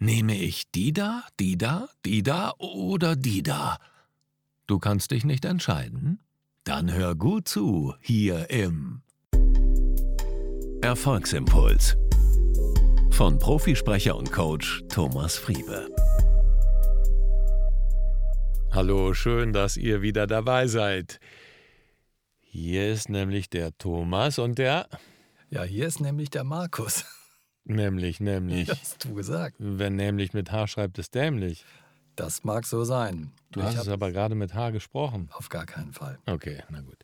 Nehme ich die da, die da, die da oder die da? Du kannst dich nicht entscheiden? Dann hör gut zu hier im Erfolgsimpuls von Profisprecher und Coach Thomas Friebe. Hallo, schön, dass ihr wieder dabei seid. Hier ist nämlich der Thomas und der. Ja, hier ist nämlich der Markus. Nämlich, nämlich. Hast du gesagt. Wenn nämlich mit H schreibt es dämlich. Das mag so sein. Du hast es aber gerade mit H gesprochen. Auf gar keinen Fall. Okay, na gut.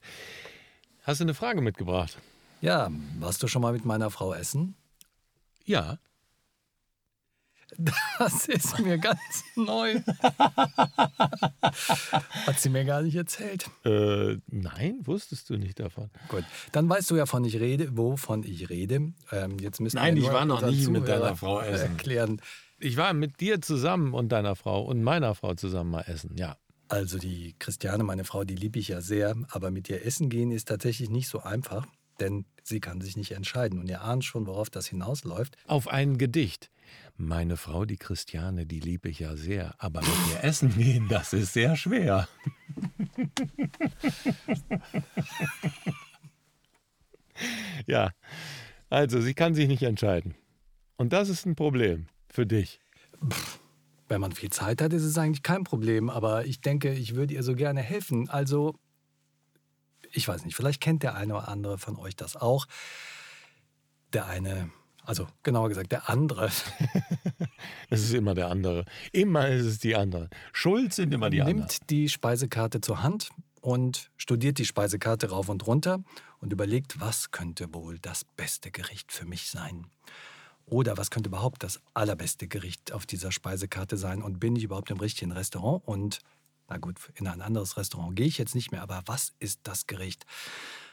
Hast du eine Frage mitgebracht? Ja, warst du schon mal mit meiner Frau essen? Ja. Das ist mir ganz neu. Hat sie mir gar nicht erzählt. Äh, nein, wusstest du nicht davon. Gut, dann weißt du ja, von ich rede, wovon ich rede. Ähm, jetzt müssen Nein, wir ich war noch nie mit deiner Frau essen. Erklären. Ich war mit dir zusammen und deiner Frau und meiner Frau zusammen mal essen, ja. Also die Christiane, meine Frau, die liebe ich ja sehr, aber mit ihr essen gehen ist tatsächlich nicht so einfach, denn sie kann sich nicht entscheiden. Und ihr ahnt schon, worauf das hinausläuft. Auf ein Gedicht. Meine Frau, die Christiane, die liebe ich ja sehr, aber mit ihr essen gehen, das ist sehr schwer. ja, also sie kann sich nicht entscheiden. Und das ist ein Problem für dich. Wenn man viel Zeit hat, ist es eigentlich kein Problem, aber ich denke, ich würde ihr so gerne helfen. Also, ich weiß nicht, vielleicht kennt der eine oder andere von euch das auch. Der eine, also genauer gesagt, der andere. Es ist immer der andere. Immer ist es die andere. Schuld sind immer die anderen. nimmt die Speisekarte zur Hand und studiert die Speisekarte rauf und runter und überlegt, was könnte wohl das beste Gericht für mich sein. Oder was könnte überhaupt das allerbeste Gericht auf dieser Speisekarte sein? Und bin ich überhaupt im richtigen Restaurant? Und na gut, in ein anderes Restaurant gehe ich jetzt nicht mehr, aber was ist das Gericht?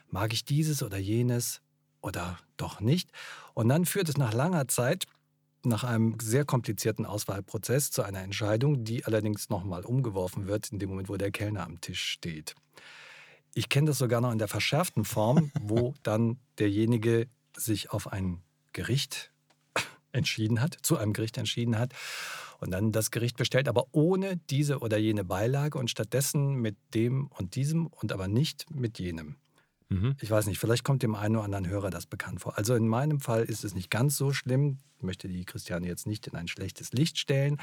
Mag ich dieses oder jenes oder doch nicht? Und dann führt es nach langer Zeit nach einem sehr komplizierten Auswahlprozess zu einer Entscheidung, die allerdings nochmal umgeworfen wird in dem Moment, wo der Kellner am Tisch steht. Ich kenne das sogar noch in der verschärften Form, wo dann derjenige sich auf ein Gericht entschieden hat, zu einem Gericht entschieden hat und dann das Gericht bestellt, aber ohne diese oder jene Beilage und stattdessen mit dem und diesem und aber nicht mit jenem. Mhm. Ich weiß nicht, vielleicht kommt dem einen oder anderen Hörer das bekannt vor. Also in meinem Fall ist es nicht ganz so schlimm. Ich möchte die Christiane jetzt nicht in ein schlechtes Licht stellen,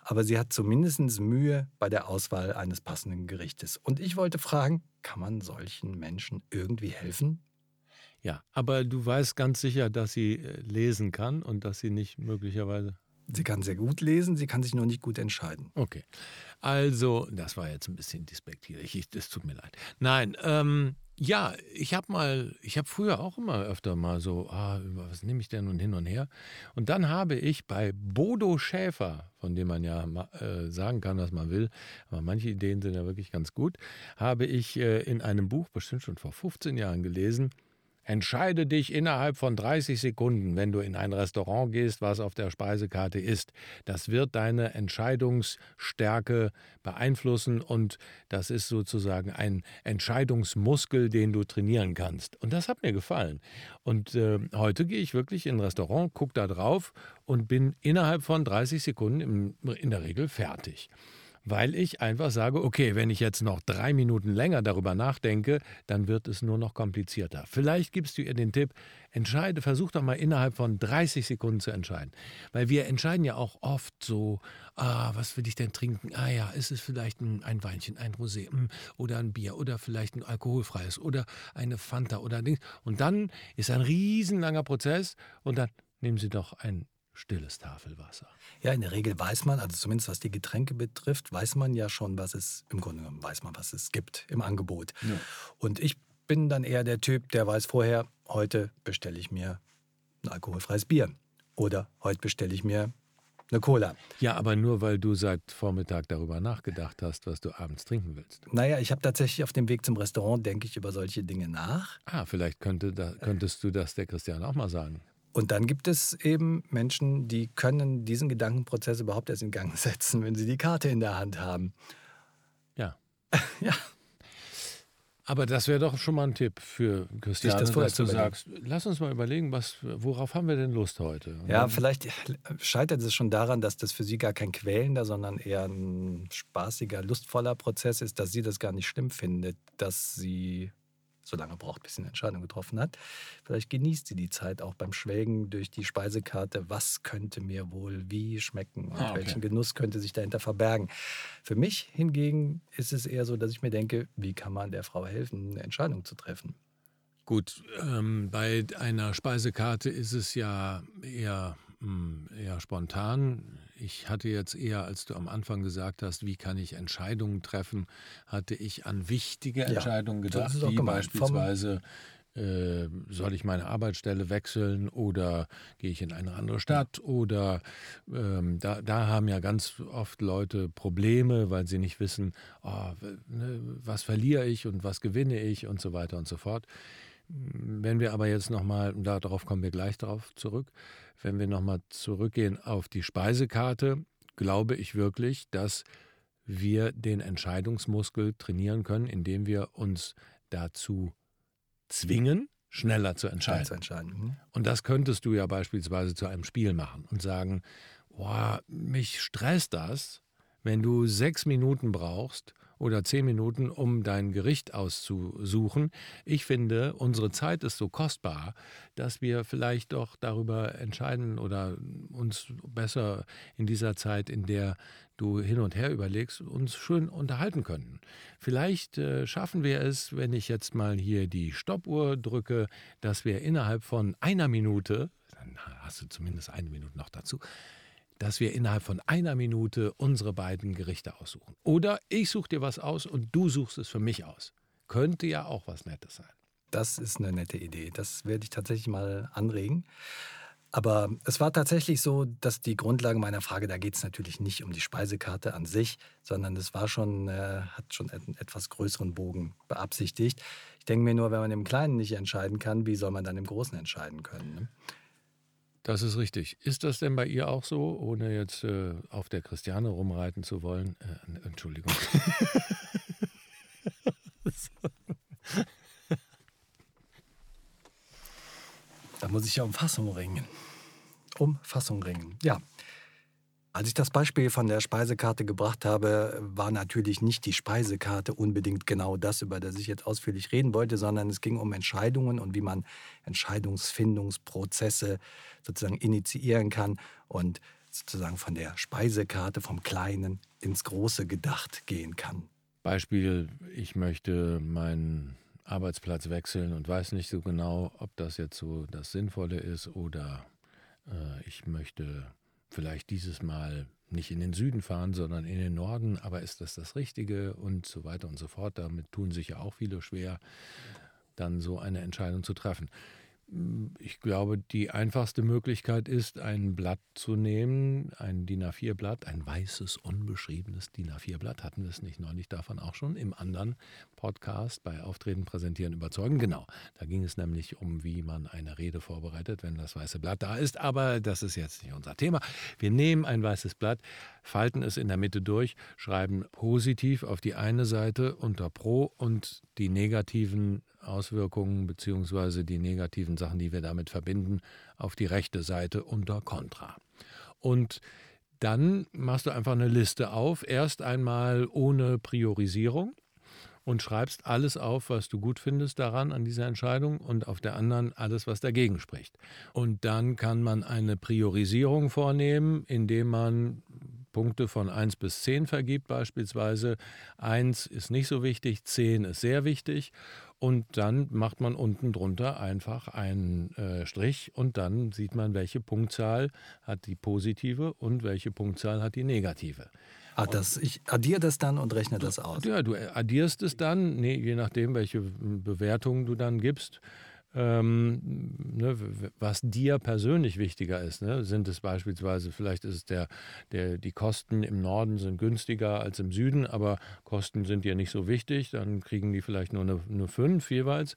aber sie hat zumindest Mühe bei der Auswahl eines passenden Gerichtes. Und ich wollte fragen, kann man solchen Menschen irgendwie helfen? Ja, aber du weißt ganz sicher, dass sie äh, lesen kann und dass sie nicht möglicherweise. Sie kann sehr gut lesen, sie kann sich nur nicht gut entscheiden. Okay. Also, das war jetzt ein bisschen despektierlich. Ich, es tut mir leid. Nein, ähm, ja, ich habe mal, ich habe früher auch immer öfter mal so, ah, was nehme ich denn und hin und her. Und dann habe ich bei Bodo Schäfer, von dem man ja äh, sagen kann, was man will, aber manche Ideen sind ja wirklich ganz gut, habe ich äh, in einem Buch, bestimmt schon vor 15 Jahren gelesen, Entscheide dich innerhalb von 30 Sekunden, wenn du in ein Restaurant gehst, was auf der Speisekarte ist. Das wird deine Entscheidungsstärke beeinflussen und das ist sozusagen ein Entscheidungsmuskel, den du trainieren kannst. Und das hat mir gefallen. Und äh, heute gehe ich wirklich in ein Restaurant, gucke da drauf und bin innerhalb von 30 Sekunden im, in der Regel fertig weil ich einfach sage, okay, wenn ich jetzt noch drei Minuten länger darüber nachdenke, dann wird es nur noch komplizierter. Vielleicht gibst du ihr den Tipp, entscheide, versuch doch mal innerhalb von 30 Sekunden zu entscheiden. Weil wir entscheiden ja auch oft so, ah, was will ich denn trinken? Ah ja, ist es vielleicht ein, ein Weinchen, ein Rosé mm, oder ein Bier oder vielleicht ein alkoholfreies oder eine Fanta oder Ding. Und dann ist ein riesenlanger Prozess und dann nehmen Sie doch ein stilles Tafelwasser. Ja, in der Regel weiß man, also zumindest was die Getränke betrifft, weiß man ja schon, was es im Grunde genommen weiß man, was es gibt im Angebot. Und ich bin dann eher der Typ, der weiß vorher, heute bestelle ich mir ein alkoholfreies Bier oder heute bestelle ich mir eine Cola. Ja, aber nur weil du seit Vormittag darüber nachgedacht hast, was du abends trinken willst. Naja, ich habe tatsächlich auf dem Weg zum Restaurant, denke ich über solche Dinge nach. Ah, vielleicht könnte da, könntest du das der Christian auch mal sagen. Und dann gibt es eben Menschen, die können diesen Gedankenprozess überhaupt erst in Gang setzen, wenn sie die Karte in der Hand haben. Ja. Ja, Aber das wäre doch schon mal ein Tipp für Christiane, das dass du überlegen. sagst, lass uns mal überlegen, was, worauf haben wir denn Lust heute? Und Ja, vielleicht scheitert es schon daran, dass das für sie gar kein quälender, sondern eher ein spaßiger, lustvoller Prozess ist, dass sie das gar nicht schlimm findet, dass sie so lange braucht, bis sie eine Entscheidung getroffen hat. Vielleicht genießt sie die Zeit auch beim Schwelgen durch die Speisekarte. Was könnte mir wohl wie schmecken und Ah, okay. welchen Genuss könnte sich dahinter verbergen? Für mich hingegen ist es eher so, dass ich mir denke, wie kann man der Frau helfen, eine Entscheidung zu treffen? Gut, ähm, bei einer Speisekarte ist es ja eher, mh, eher spontan. Ich hatte jetzt eher, als du am Anfang gesagt hast, wie kann ich Entscheidungen treffen, hatte ich an wichtige Ja, Entscheidungen das gedacht, wie gemeint. Beispielsweise äh, soll ich meine Arbeitsstelle wechseln oder gehe ich in eine andere Stadt oder ähm, da, da haben ja ganz oft Leute Probleme, weil sie nicht wissen, oh, ne, was verliere ich und was gewinne ich und so weiter und so fort. Wenn wir aber jetzt nochmal, darauf kommen wir gleich darauf zurück, wenn wir nochmal zurückgehen auf die Speisekarte, glaube ich wirklich, dass wir den Entscheidungsmuskel trainieren können, indem wir uns dazu zwingen, schneller zu entscheiden. Zu entscheiden. Mhm. Und das könntest du ja beispielsweise zu einem Spiel machen und sagen, boah, mich stresst das, wenn du sechs Minuten brauchst oder zehn Minuten, um dein Gericht auszusuchen. Ich finde, unsere Zeit ist so kostbar, dass wir vielleicht doch darüber entscheiden oder uns besser in dieser Zeit, in der du hin und her überlegst, uns schön unterhalten können. Vielleicht äh, schaffen wir es, wenn ich jetzt mal hier die Stoppuhr drücke, dass wir innerhalb von einer Minute, dann hast du zumindest eine Minute noch dazu, dass wir innerhalb von einer Minute unsere beiden Gerichte aussuchen. Oder ich suche dir was aus und du suchst es für mich aus. Könnte ja auch was Nettes sein. Das ist eine nette Idee. Das werde ich tatsächlich mal anregen. Aber es war tatsächlich so, dass die Grundlage meiner Frage, da geht es natürlich nicht um die Speisekarte an sich, sondern es war schon, äh, hat schon einen etwas größeren Bogen beabsichtigt. Ich denke mir nur, wenn man im Kleinen nicht entscheiden kann, wie soll man dann im Großen entscheiden können? Ne? Das ist richtig. Ist das denn bei ihr auch so, ohne jetzt äh, auf der Christiane rumreiten zu wollen? Äh, Entschuldigung. Da muss ich ja um Fassung ringen. Um Fassung ringen. Ja. Als ich das Beispiel von der Speisekarte gebracht habe, war natürlich nicht die Speisekarte unbedingt genau das, über das ich jetzt ausführlich reden wollte, sondern es ging um Entscheidungen und wie man Entscheidungsfindungsprozesse sozusagen initiieren kann und sozusagen von der Speisekarte vom Kleinen ins Große gedacht gehen kann. Beispiel, ich möchte meinen Arbeitsplatz wechseln und weiß nicht so genau, ob das jetzt so das Sinnvolle ist oder äh, ich möchte vielleicht dieses Mal nicht in den Süden fahren, sondern in den Norden, aber ist das das Richtige und so weiter und so fort. Damit tun sich ja auch viele schwer, dann so eine Entscheidung zu treffen. Ich glaube, die einfachste Möglichkeit ist, ein Blatt zu nehmen, ein DIN A4-Blatt, ein weißes, unbeschriebenes DIN A4-Blatt. Hatten wir es nicht neulich davon auch schon im anderen Podcast bei Auftreten, Präsentieren, Überzeugen? Genau, da ging es nämlich um, wie man eine Rede vorbereitet, wenn das weiße Blatt da ist. Aber das ist jetzt nicht unser Thema. Wir nehmen ein weißes Blatt, falten es in der Mitte durch, schreiben positiv auf die eine Seite unter Pro und die negativen Auswirkungen bzw. die negativen Sachen, die wir damit verbinden, auf die rechte Seite unter Contra. Und dann machst du einfach eine Liste auf, erst einmal ohne Priorisierung und schreibst alles auf, was du gut findest daran, an dieser Entscheidung und auf der anderen alles, was dagegen spricht. Und dann kann man eine Priorisierung vornehmen, indem man Punkte von 1 bis 10 vergibt beispielsweise. 1 ist nicht so wichtig, 10 ist sehr wichtig. Und dann macht man unten drunter einfach einen äh, Strich und dann sieht man, welche Punktzahl hat die positive und welche Punktzahl hat die negative. Ah, das, ich addiere das dann und rechne das aus. Ja, du addierst es dann, nee, je nachdem, welche Bewertung du dann gibst. Ähm, ne, was dir persönlich wichtiger ist, ne? sind es beispielsweise, vielleicht ist es der, der, die Kosten im Norden sind günstiger als im Süden, aber Kosten sind dir nicht so wichtig, dann kriegen die vielleicht nur eine, eine 5 jeweils.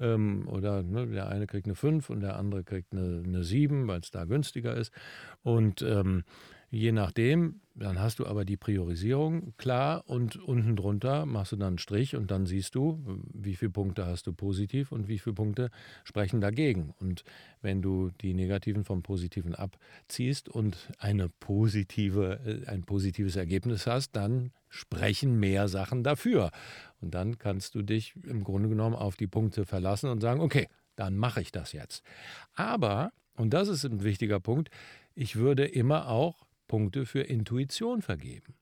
Ähm, oder ne, der eine kriegt eine 5 und der andere kriegt eine, eine 7, weil es da günstiger ist. Und ähm, Je nachdem, dann hast du aber die Priorisierung klar und unten drunter machst du dann einen Strich und dann siehst du, wie viele Punkte hast du positiv und wie viele Punkte sprechen dagegen. Und wenn du die negativen vom Positiven abziehst und eine positive, äh, ein positives Ergebnis hast, dann sprechen mehr Sachen dafür. Und dann kannst du dich im Grunde genommen auf die Punkte verlassen und sagen, okay, dann mache ich das jetzt. Aber, und das ist ein wichtiger Punkt, ich würde immer auch Punkte für Intuition vergeben.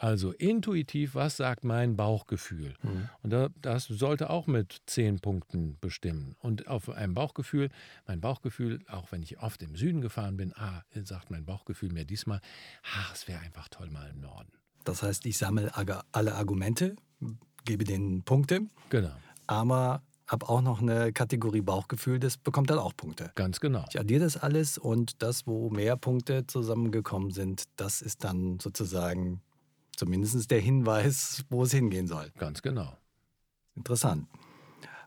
Also intuitiv, was sagt mein Bauchgefühl? Mhm. Und da, das sollte auch mit zehn Punkten bestimmen. Und auf einem Bauchgefühl, mein Bauchgefühl, auch wenn ich oft im Süden gefahren bin, ah, sagt mein Bauchgefühl mir diesmal, ach, es wäre einfach toll mal im Norden. Das heißt, ich sammle alle Argumente, gebe denen Punkte. Genau. Aber habe auch noch eine Kategorie Bauchgefühl, das bekommt dann auch Punkte. Ganz genau. Ich addiere das alles und das, wo mehr Punkte zusammengekommen sind, das ist dann sozusagen zumindest der Hinweis, wo es hingehen soll. Ganz genau. Interessant.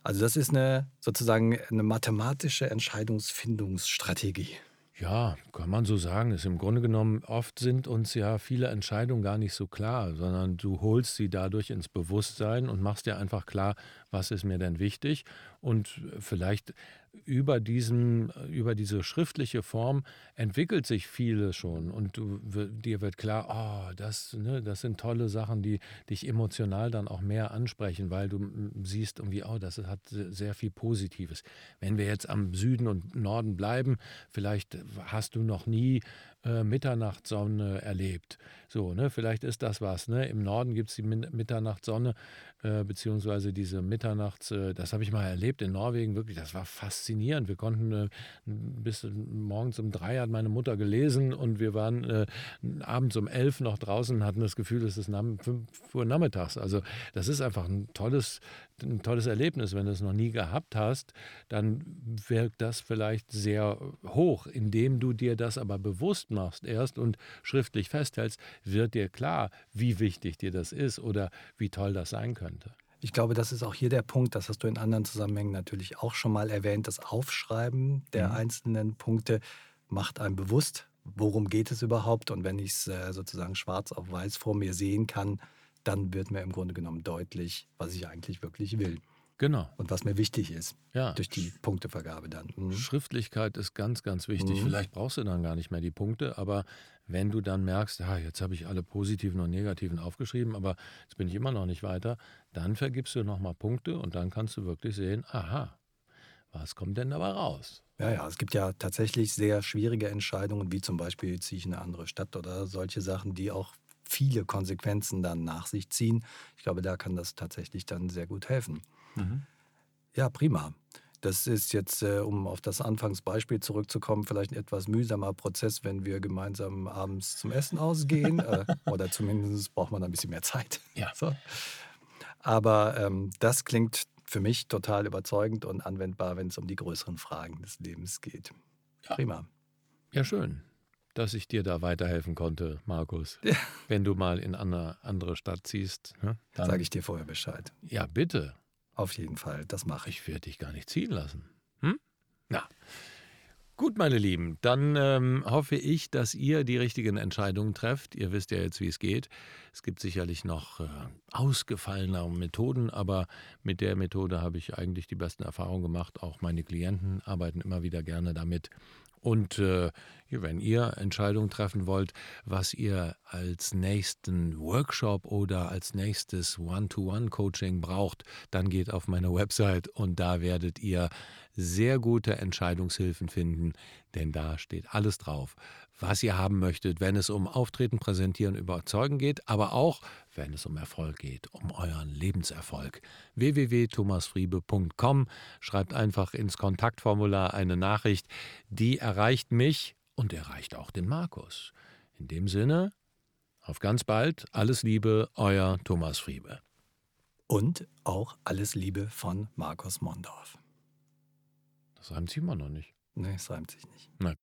Also das ist eine sozusagen eine mathematische Entscheidungsfindungsstrategie. Ja, kann man so sagen. Ist im Grunde genommen, oft sind uns ja viele Entscheidungen gar nicht so klar, sondern du holst sie dadurch ins Bewusstsein und machst dir einfach klar, was ist mir denn wichtig. Und vielleicht über, diesen, über diese schriftliche Form entwickelt sich vieles schon und du, dir wird klar, oh, das, ne, das sind tolle Sachen, die dich emotional dann auch mehr ansprechen, weil du siehst irgendwie, oh, das hat sehr viel Positives. Wenn wir jetzt am Süden und Norden bleiben, vielleicht hast du noch nie äh, Mitternachtssonne erlebt. So, ne, vielleicht ist das was. Ne? Im Norden gibt es die Mitternachtssonne, äh, beziehungsweise diese Mitternachts, äh, das habe ich mal erlebt in Norwegen, wirklich, das war faszinierend. Wir konnten äh, bis morgens um drei hat meine Mutter gelesen und wir waren äh, abends um elf noch draußen und hatten das Gefühl, es ist fünf Uhr nachmittags. Also das ist einfach ein tolles, ein tolles Erlebnis. Wenn du es noch nie gehabt hast, dann wirkt das vielleicht sehr hoch. Indem du dir das aber bewusst machst erst und schriftlich festhältst, wird dir klar, wie wichtig dir das ist oder wie toll das sein könnte. Ich glaube, das ist auch hier der Punkt, das hast du in anderen Zusammenhängen natürlich auch schon mal erwähnt, das Aufschreiben der mhm. einzelnen Punkte macht einem bewusst, worum geht es überhaupt. Und wenn ich es äh, sozusagen schwarz auf weiß vor mir sehen kann, dann wird mir im Grunde genommen deutlich, was ich eigentlich wirklich will. Genau. Und was mir wichtig ist. Ja. Durch die Punktevergabe dann. Mhm. Schriftlichkeit ist ganz, ganz wichtig. Mhm. Vielleicht brauchst du dann gar nicht mehr die Punkte, aber wenn du dann merkst, ja, jetzt habe ich alle positiven und negativen aufgeschrieben, aber jetzt bin ich immer noch nicht weiter, dann vergibst du nochmal Punkte und dann kannst du wirklich sehen, aha, was kommt denn dabei raus? Ja, ja, es gibt ja tatsächlich sehr schwierige Entscheidungen, wie zum Beispiel ziehe ich in eine andere Stadt oder solche Sachen, die auch viele Konsequenzen dann nach sich ziehen. Ich glaube, da kann das tatsächlich dann sehr gut helfen. Mhm. Ja, prima. Das ist jetzt, äh, um auf das Anfangsbeispiel zurückzukommen, vielleicht ein etwas mühsamer Prozess, wenn wir gemeinsam abends zum Essen ausgehen. äh, oder zumindest braucht man ein bisschen mehr Zeit. Ja. So. Aber ähm, das klingt für mich total überzeugend und anwendbar, wenn es um die größeren Fragen des Lebens geht. Ja. Prima. Ja, schön dass ich dir da weiterhelfen konnte, Markus. Ja. Wenn du mal in eine andere Stadt ziehst. Ne, dann sage ich dir vorher Bescheid. Ja, bitte. Auf jeden Fall, das mache ich. Ich werde dich gar nicht ziehen lassen. Hm? Na. Gut, meine Lieben, dann ähm, hoffe ich, dass ihr die richtigen Entscheidungen trefft. Ihr wisst ja jetzt, wie es geht. Es gibt sicherlich noch äh, ausgefallene Methoden, aber mit der Methode habe ich eigentlich die besten Erfahrungen gemacht. Auch meine Klienten arbeiten immer wieder gerne damit. Und äh, wenn ihr Entscheidungen treffen wollt, was ihr als nächsten Workshop oder als nächstes One-to-One-Coaching braucht, dann geht auf meine Website und da werdet ihr sehr gute Entscheidungshilfen finden, denn da steht alles drauf, was ihr haben möchtet, wenn es um Auftreten, Präsentieren, Überzeugen geht, aber auch, wenn es um Erfolg geht, um euren Lebenserfolg. www.thomasfriebe.com Schreibt einfach ins Kontaktformular eine Nachricht, die erreicht mich und erreicht auch den Markus. In dem Sinne, auf ganz bald, alles Liebe, euer Thomas Friebe. Und auch alles Liebe von Markus Mondorf. Das reimt sich immer noch nicht. Nee, es reimt sich nicht. Na